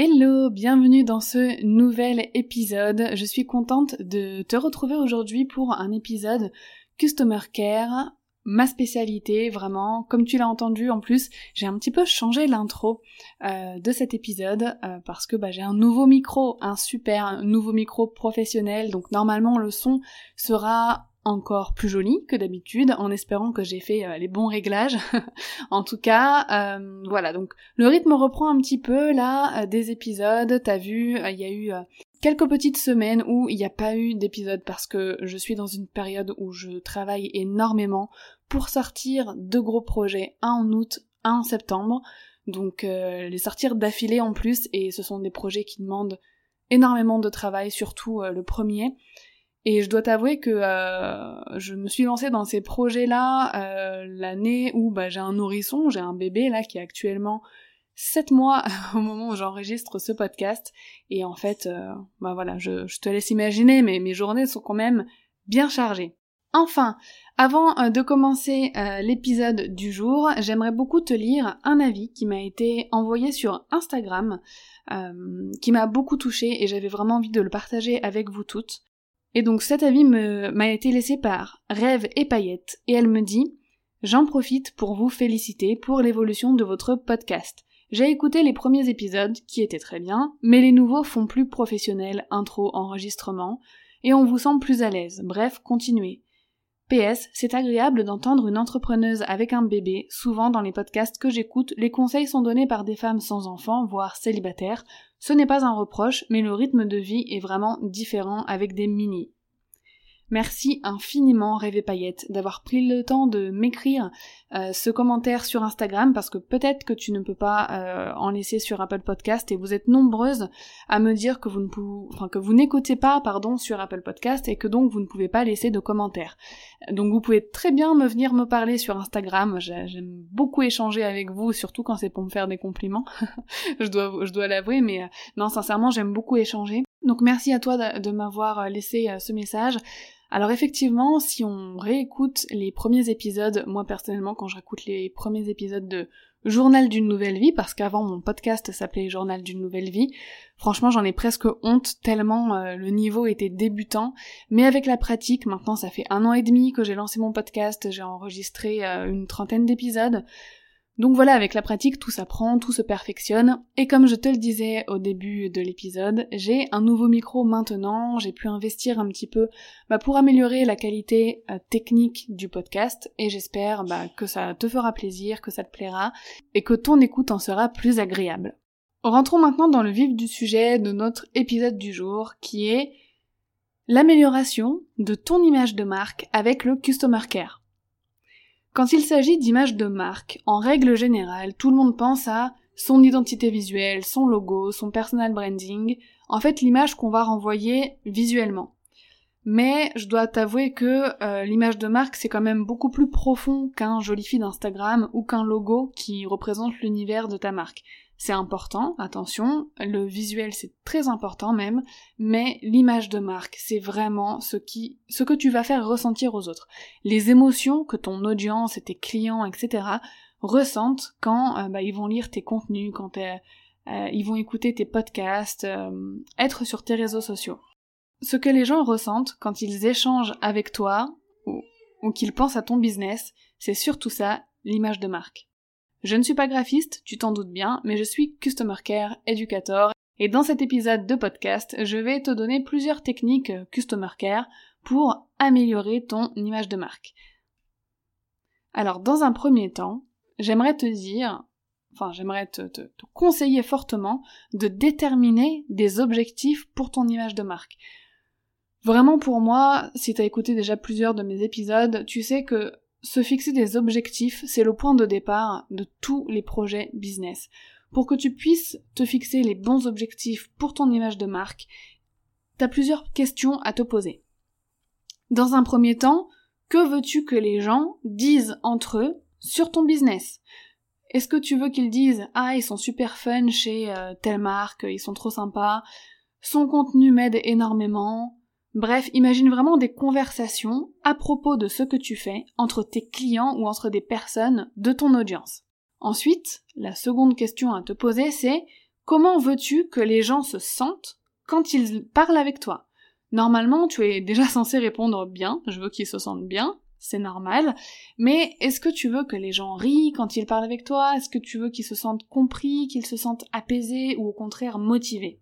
Hello, bienvenue dans ce nouvel épisode. Je suis contente de te retrouver aujourd'hui pour un épisode Customer Care, ma spécialité vraiment. Comme tu l'as entendu en plus, j'ai un petit peu changé l'intro euh, de cet épisode euh, parce que bah, j'ai un nouveau micro, un super nouveau micro professionnel. Donc normalement le son sera encore plus joli que d'habitude, en espérant que j'ai fait euh, les bons réglages. en tout cas, euh, voilà, donc le rythme reprend un petit peu là, euh, des épisodes, t'as vu, il y a eu quelques petites semaines où il n'y a pas eu d'épisode parce que je suis dans une période où je travaille énormément pour sortir de gros projets, un en août, un en septembre, donc les sortir d'affilée en plus, et ce sont des projets qui demandent énormément de travail, surtout le premier. Et je dois t'avouer que euh, je me suis lancée dans ces projets-là euh, l'année où bah, j'ai un nourrisson, j'ai un bébé là qui est actuellement 7 mois au moment où j'enregistre ce podcast. Et en fait, euh, bah voilà, je, te laisse imaginer, mais mes journées sont quand même bien chargées. Enfin, avant de commencer l'épisode du jour, j'aimerais beaucoup te lire un avis qui m'a été envoyé sur Instagram, qui m'a beaucoup touchée et j'avais vraiment envie de le partager avec vous toutes. Et donc cet avis m'a été laissé par Rêve et Paillettes, et elle me dit J'en profite pour vous féliciter pour l'évolution de votre podcast. J'ai écouté les premiers épisodes, qui étaient très bien, mais les nouveaux font plus professionnel, intro, enregistrement, et on vous sent plus à l'aise. Bref, continuez. PS, c'est agréable d'entendre une entrepreneuse avec un bébé. Souvent dans les podcasts que j'écoute, les conseils sont donnés par des femmes sans enfants, voire célibataires. Ce n'est pas un reproche, mais le rythme de vie est vraiment différent avec des mini. Merci infiniment Rêve Paillette d'avoir pris le temps de m'écrire euh, ce commentaire sur Instagram parce que peut-être que tu ne peux pas euh, en laisser sur Apple Podcast et vous êtes nombreuses à me dire que vous ne pouvez, enfin que vous n'écoutez pas pardon sur Apple Podcast et que donc vous ne pouvez pas laisser de commentaires. Donc vous pouvez très bien me venir me parler sur Instagram. J'aime beaucoup échanger avec vous, surtout quand c'est pour me faire des compliments. je dois je dois l'avouer, mais euh, non sincèrement j'aime beaucoup échanger. Donc merci à toi de m'avoir laissé ce message. Alors effectivement, si on réécoute les premiers épisodes, moi personnellement quand je réécoute les premiers épisodes de Journal d'une nouvelle vie, parce qu'avant mon podcast s'appelait Journal d'une nouvelle vie, franchement j'en ai presque honte tellement euh, le niveau était débutant, mais avec la pratique, maintenant ça fait un an et demi que j'ai lancé mon podcast, j'ai enregistré euh, une trentaine d'épisodes, donc voilà, avec la pratique, tout s'apprend, tout se perfectionne, et comme je te le disais au début de l'épisode, j'ai un nouveau micro maintenant, j'ai pu investir un petit peu bah, pour améliorer la qualité euh, technique du podcast, et j'espère bah, que ça te fera plaisir, que ça te plaira, et que ton écoute en sera plus agréable. Rentrons maintenant dans le vif du sujet de notre épisode du jour, qui est l'amélioration de ton image de marque avec le Customer Care. Quand il s'agit d'images de marque, en règle générale, tout le monde pense à son identité visuelle, son logo, son personal branding, en fait l'image qu'on va renvoyer visuellement. Mais je dois t'avouer que euh, l'image de marque c'est quand même beaucoup plus profond qu'un joli feed d'Instagram ou qu'un logo qui représente l'univers de ta marque c'est important, attention, le visuel c'est très important même, mais l'image de marque c'est vraiment ce qui, ce que tu vas faire ressentir aux autres. Les émotions que ton audience et tes clients, etc. ressentent quand euh, bah, ils vont lire tes contenus, quand euh, euh, ils vont écouter tes podcasts, être sur tes réseaux sociaux. Ce que les gens ressentent quand ils échangent avec toi ou, ou qu'ils pensent à ton business, c'est surtout ça, l'image de marque. Je ne suis pas graphiste, tu t'en doutes bien, mais je suis Customer Care Educator, et dans cet épisode de podcast, je vais te donner plusieurs techniques Customer Care pour améliorer ton image de marque. Alors, dans un premier temps, j'aimerais te dire, enfin, j'aimerais te, conseiller fortement de déterminer des objectifs pour ton image de marque. Vraiment pour moi, si t'as écouté déjà plusieurs de mes épisodes, tu sais que se fixer des objectifs, c'est le point de départ de tous les projets business. Pour que tu puisses te fixer les bons objectifs pour ton image de marque, t'as plusieurs questions à te poser. Dans un premier temps, que veux-tu que les gens disent entre eux sur ton business? Est-ce que tu veux qu'ils disent Ah, ils sont super fun chez euh, telle marque, ils sont trop sympas, son contenu m'aide énormément. Bref, imagine vraiment des conversations à propos de ce que tu fais entre tes clients ou entre des personnes de ton audience. Ensuite, la seconde question à te poser, c'est comment veux-tu que les gens se sentent quand ils parlent avec toi? Normalement, tu es déjà censé répondre bien, je veux qu'ils se sentent bien, c'est normal, mais est-ce que tu veux que les gens rient quand ils parlent avec toi? Est-ce que tu veux qu'ils se sentent compris, qu'ils se sentent apaisés ou au contraire motivés?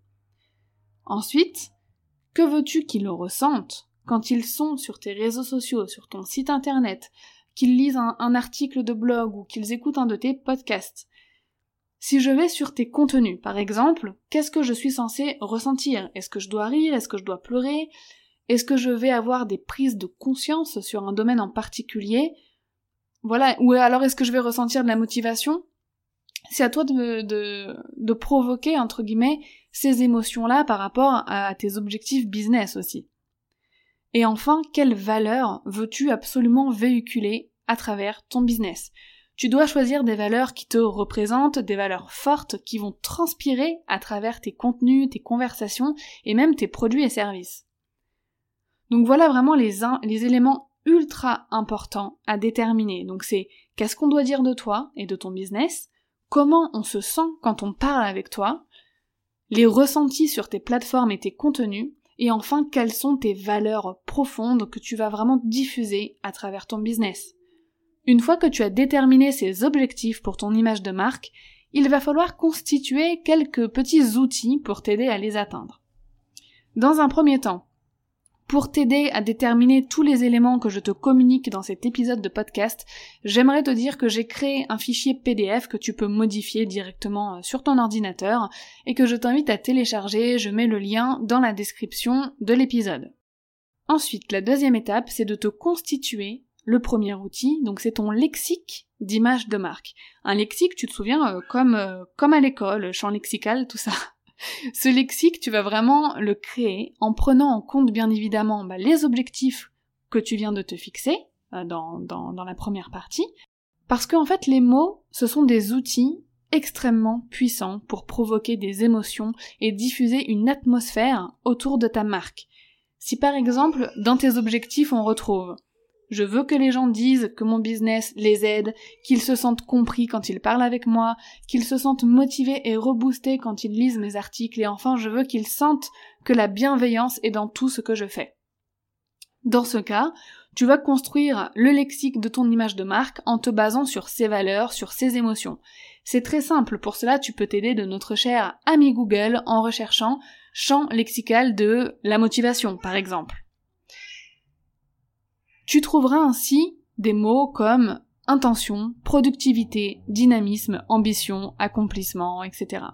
Ensuite, que veux-tu qu'ils ressentent quand ils sont sur tes réseaux sociaux, sur ton site internet, qu'ils lisent un, article de blog ou qu'ils écoutent un de tes podcasts? Si je vais sur tes contenus, par exemple, qu'est-ce que je suis censé ressentir? Est-ce que je dois rire? Est-ce que je dois pleurer? Est-ce que je vais avoir des prises de conscience sur un domaine en particulier? Voilà, ou alors est-ce que je vais ressentir de la motivation? C'est à toi de, de, de, provoquer, entre guillemets, ces émotions-là par rapport à tes objectifs business aussi. Et enfin, quelle valeur veux-tu absolument véhiculer à travers ton business? Tu dois choisir des valeurs qui te représentent, des valeurs fortes qui vont transpirer à travers tes contenus, tes conversations et même tes produits et services. Donc voilà vraiment les, les éléments ultra importants à déterminer. Donc c'est qu'est-ce qu'on doit dire de toi et de ton business, comment on se sent quand on parle avec toi, les ressentis sur tes plateformes et tes contenus, et enfin quelles sont tes valeurs profondes que tu vas vraiment diffuser à travers ton business. Une fois que tu as déterminé ces objectifs pour ton image de marque, il va falloir constituer quelques petits outils pour t'aider à les atteindre. Dans un premier temps, pour t'aider à déterminer tous les éléments que je te communique dans cet épisode de podcast, j'aimerais te dire que j'ai créé un fichier PDF que tu peux modifier directement euh, sur ton ordinateur et que je t'invite à télécharger, je mets le lien dans la description de l'épisode. Ensuite, la deuxième étape, c'est de te constituer le premier outil, donc c'est ton lexique d'image de marque. Un lexique, tu te souviens, euh, comme, euh, comme à l'école, champ lexical, tout ça. Ce lexique, tu vas vraiment le créer en prenant en compte bien évidemment bah, les objectifs que tu viens de te fixer euh, dans, la première partie, parce qu'en fait les mots, ce sont des outils extrêmement puissants pour provoquer des émotions et diffuser une atmosphère autour de ta marque. Si par exemple, dans tes objectifs, on retrouve je veux que les gens disent que mon business les aide, qu'ils se sentent compris quand ils parlent avec moi, qu'ils se sentent motivés et reboostés quand ils lisent mes articles, et enfin je veux qu'ils sentent que la bienveillance est dans tout ce que je fais. Dans ce cas, tu vas construire le lexique de ton image de marque en te basant sur ses valeurs, sur ses émotions. C'est très simple, pour cela tu peux t'aider de notre cher ami Google en recherchant champ lexical de la motivation, par exemple. Tu trouveras ainsi des mots comme intention, productivité, dynamisme, ambition, accomplissement, etc.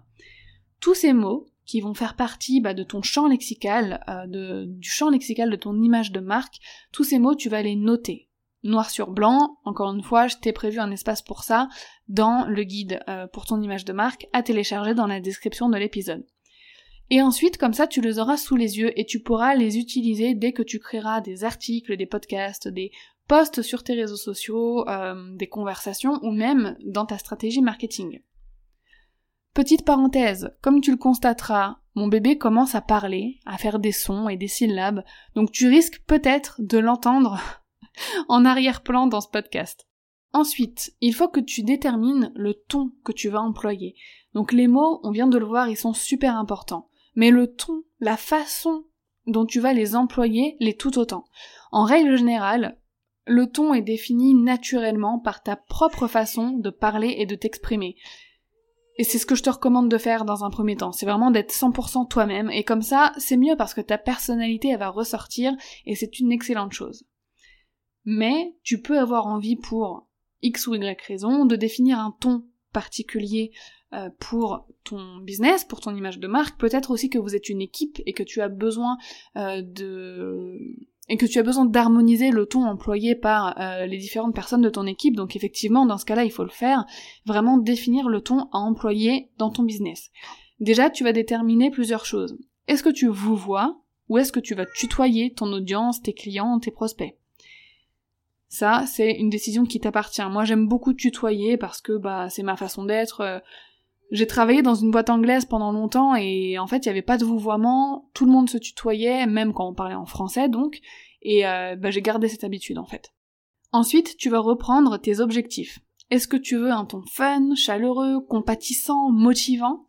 Tous ces mots qui vont faire partie bah, de ton champ lexical, euh, du champ lexical de ton image de marque, tous ces mots tu vas les noter. Noir sur blanc, encore une fois, je t'ai prévu un espace pour ça dans le guide euh, pour ton image de marque à télécharger dans la description de l'épisode. Et ensuite, comme ça, tu les auras sous les yeux et tu pourras les utiliser dès que tu créeras des articles, des podcasts, des posts sur tes réseaux sociaux, euh, des conversations ou même dans ta stratégie marketing. Petite parenthèse, comme tu le constateras, mon bébé commence à parler, à faire des sons et des syllabes, donc tu risques peut-être de l'entendre en arrière-plan dans ce podcast. Ensuite, il faut que tu détermines le ton que tu vas employer. Donc les mots, on vient de le voir, ils sont super importants mais le ton, la façon dont tu vas les employer l'est tout autant. En règle générale, le ton est défini naturellement par ta propre façon de parler et de t'exprimer. Et c'est ce que je te recommande de faire dans un premier temps, c'est vraiment d'être 100% toi-même, et comme ça, c'est mieux parce que ta personnalité, elle va ressortir, et c'est une excellente chose. Mais tu peux avoir envie pour X ou Y raison, de définir un ton particulier pour ton business, pour ton image de marque. Peut-être aussi que vous êtes une équipe et que tu as besoin euh, de et que tu as besoin d'harmoniser le ton employé par euh, les différentes personnes de ton équipe. Donc effectivement, dans ce cas-là, il faut le faire. Vraiment définir le ton à employer dans ton business. Déjà, tu vas déterminer plusieurs choses. Est-ce que tu vous vois ou est-ce que tu vas tutoyer ton audience, tes clients, tes prospects? Ça, c'est une décision qui t'appartient. Moi, j'aime beaucoup tutoyer parce que bah c'est ma façon d'être. Euh, j'ai travaillé dans une boîte anglaise pendant longtemps et en fait il n'y avait pas de vouvoiement, tout le monde se tutoyait, même quand on parlait en français donc, et euh, bah, j'ai gardé cette habitude en fait. Ensuite, tu vas reprendre tes objectifs. Est-ce que tu veux un ton fun, chaleureux, compatissant, motivant?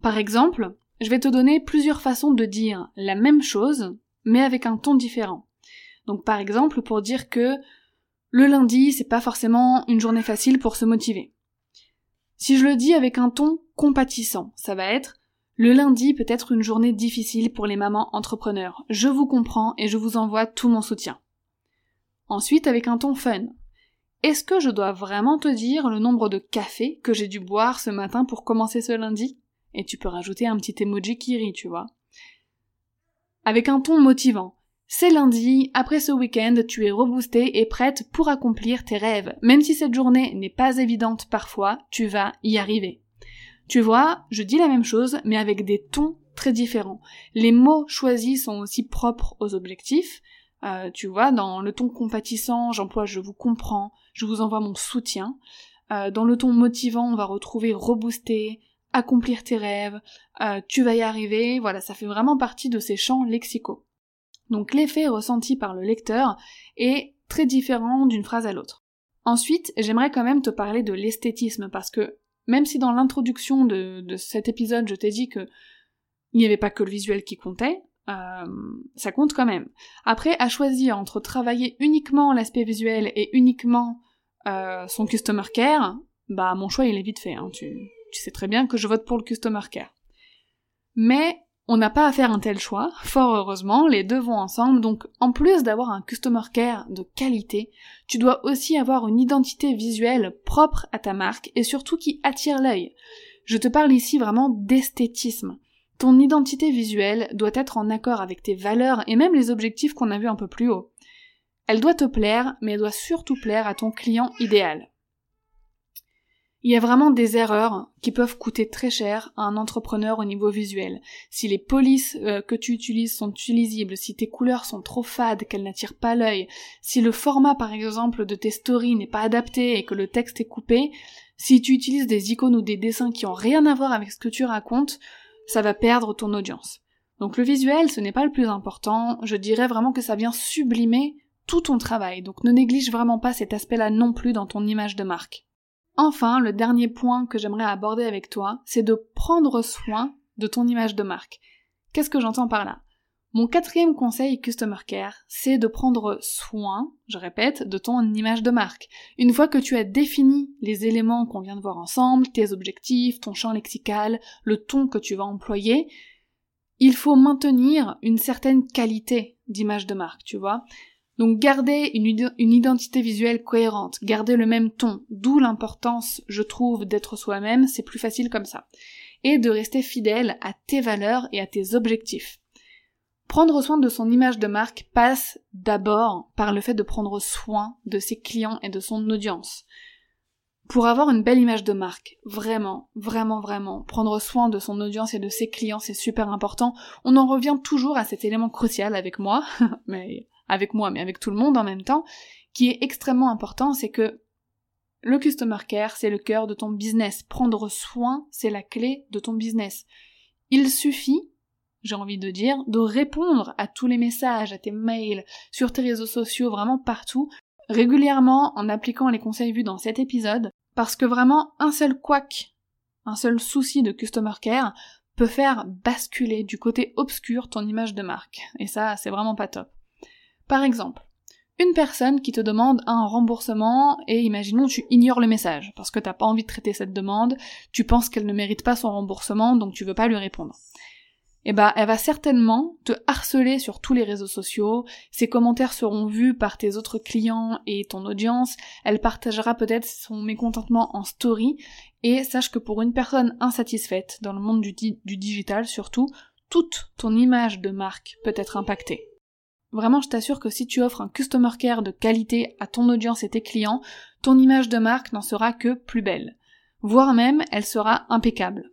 Par exemple, je vais te donner plusieurs façons de dire la même chose, mais avec un ton différent. Donc par exemple, pour dire que le lundi, c'est pas forcément une journée facile pour se motiver. Si je le dis avec un ton compatissant, ça va être le lundi peut être une journée difficile pour les mamans entrepreneurs. Je vous comprends et je vous envoie tout mon soutien. Ensuite, avec un ton fun. Est-ce que je dois vraiment te dire le nombre de cafés que j'ai dû boire ce matin pour commencer ce lundi? Et tu peux rajouter un petit emoji qui rit, tu vois. Avec un ton motivant. C'est lundi, après ce week-end, tu es reboostée et prête pour accomplir tes rêves. Même si cette journée n'est pas évidente parfois, tu vas y arriver. Tu vois, je dis la même chose, mais avec des tons très différents. Les mots choisis sont aussi propres aux objectifs. Euh, tu vois, dans le ton compatissant, j'emploie je vous comprends, je vous envoie mon soutien. Euh, dans le ton motivant, on va retrouver rebooster, accomplir tes rêves, euh, tu vas y arriver. Voilà, ça fait vraiment partie de ces champs lexicaux. Donc l'effet ressenti par le lecteur est très différent d'une phrase à l'autre. Ensuite, j'aimerais quand même te parler de l'esthétisme parce que même si dans l'introduction de, cet épisode je t'ai dit que il n'y avait pas que le visuel qui comptait, euh, ça compte quand même. Après, à choisir entre travailler uniquement l'aspect visuel et uniquement euh, son customer care, bah mon choix il est vite fait. Hein. Tu, tu sais très bien que je vote pour le customer care. Mais on n'a pas à faire un tel choix, fort heureusement, les deux vont ensemble, donc en plus d'avoir un customer care de qualité, tu dois aussi avoir une identité visuelle propre à ta marque et surtout qui attire l'œil. Je te parle ici vraiment d'esthétisme. Ton identité visuelle doit être en accord avec tes valeurs et même les objectifs qu'on a vus un peu plus haut. Elle doit te plaire, mais elle doit surtout plaire à ton client idéal. Il y a vraiment des erreurs qui peuvent coûter très cher à un entrepreneur au niveau visuel. Si les polices euh, que tu utilises sont illisibles, si tes couleurs sont trop fades, qu'elles n'attirent pas l'œil, si le format par exemple de tes stories n'est pas adapté et que le texte est coupé, si tu utilises des icônes ou des dessins qui ont rien à voir avec ce que tu racontes, ça va perdre ton audience. Donc le visuel, ce n'est pas le plus important, je dirais vraiment que ça vient sublimer tout ton travail, donc ne néglige vraiment pas cet aspect-là non plus dans ton image de marque. Enfin, le dernier point que j'aimerais aborder avec toi, c'est de prendre soin de ton image de marque. Qu'est-ce que j'entends par là? Mon quatrième conseil Customer Care, c'est de prendre soin, je répète, de ton image de marque. Une fois que tu as défini les éléments qu'on vient de voir ensemble, tes objectifs, ton champ lexical, le ton que tu vas employer, il faut maintenir une certaine qualité d'image de marque, tu vois? Donc garder une, identité visuelle cohérente, garder le même ton, d'où l'importance, je trouve, d'être soi-même, c'est plus facile comme ça. Et de rester fidèle à tes valeurs et à tes objectifs. Prendre soin de son image de marque passe d'abord par le fait de prendre soin de ses clients et de son audience. Pour avoir une belle image de marque, vraiment, vraiment, vraiment, prendre soin de son audience et de ses clients, c'est super important. On en revient toujours à cet élément crucial avec moi, mais avec moi, mais avec tout le monde en même temps, qui est extrêmement important, c'est que le customer care, c'est le cœur de ton business. Prendre soin, c'est la clé de ton business. Il suffit, j'ai envie de dire, de répondre à tous les messages, à tes mails, sur tes réseaux sociaux, vraiment partout, régulièrement en appliquant les conseils vus dans cet épisode, parce que vraiment un seul couac, un seul souci de customer care peut faire basculer du côté obscur ton image de marque. Et ça, c'est vraiment pas top. Par exemple, une personne qui te demande un remboursement et imaginons tu ignores le message parce que t'as pas envie de traiter cette demande, tu penses qu'elle ne mérite pas son remboursement donc tu veux pas lui répondre. eh ben, elle va certainement te harceler sur tous les réseaux sociaux, ses commentaires seront vus par tes autres clients et ton audience, elle partagera peut-être son mécontentement en story, et sache que pour une personne insatisfaite, dans le monde du, du digital surtout, toute ton image de marque peut être impactée. Vraiment, je t'assure que si tu offres un customer care de qualité à ton audience et tes clients, ton image de marque n'en sera que plus belle. Voire même, elle sera impeccable.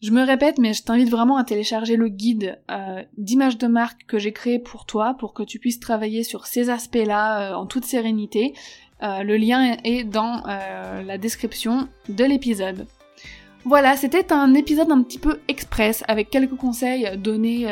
Je me répète, mais je t'invite vraiment à télécharger le guide euh, d'image de marque que j'ai créé pour toi, pour que tu puisses travailler sur ces aspects-là euh, en toute sérénité. Euh, le lien est dans la description de l'épisode. Voilà, c'était un épisode un petit peu express avec quelques conseils donnés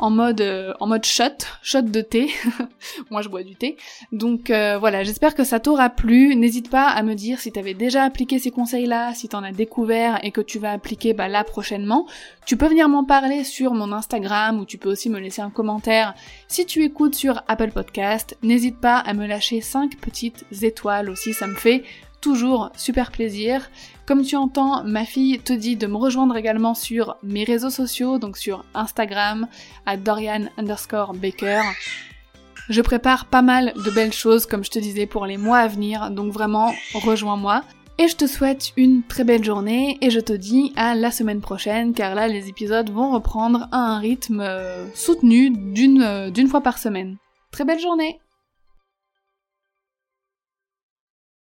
en mode euh, en mode shot, shot de thé. Moi je bois du thé. Donc euh, voilà, j'espère que ça t'aura plu. N'hésite pas à me dire si t'avais déjà appliqué ces conseils-là, si t'en as découvert et que tu vas appliquer bah, là prochainement. Tu peux venir m'en parler sur mon Instagram ou tu peux aussi me laisser un commentaire si tu écoutes sur Apple Podcast. N'hésite pas à me lâcher 5 petites étoiles aussi, ça me fait toujours super plaisir. Comme tu entends, ma fille te dit de me rejoindre également sur mes réseaux sociaux, donc sur Instagram, à Dorian underscore Baker. Je prépare pas mal de belles choses, comme je te disais, pour les mois à venir, donc vraiment, rejoins-moi. Et je te souhaite une très belle journée et je te dis à la semaine prochaine car là les épisodes vont reprendre à un rythme euh, soutenu euh, d'une fois par semaine. Très belle journée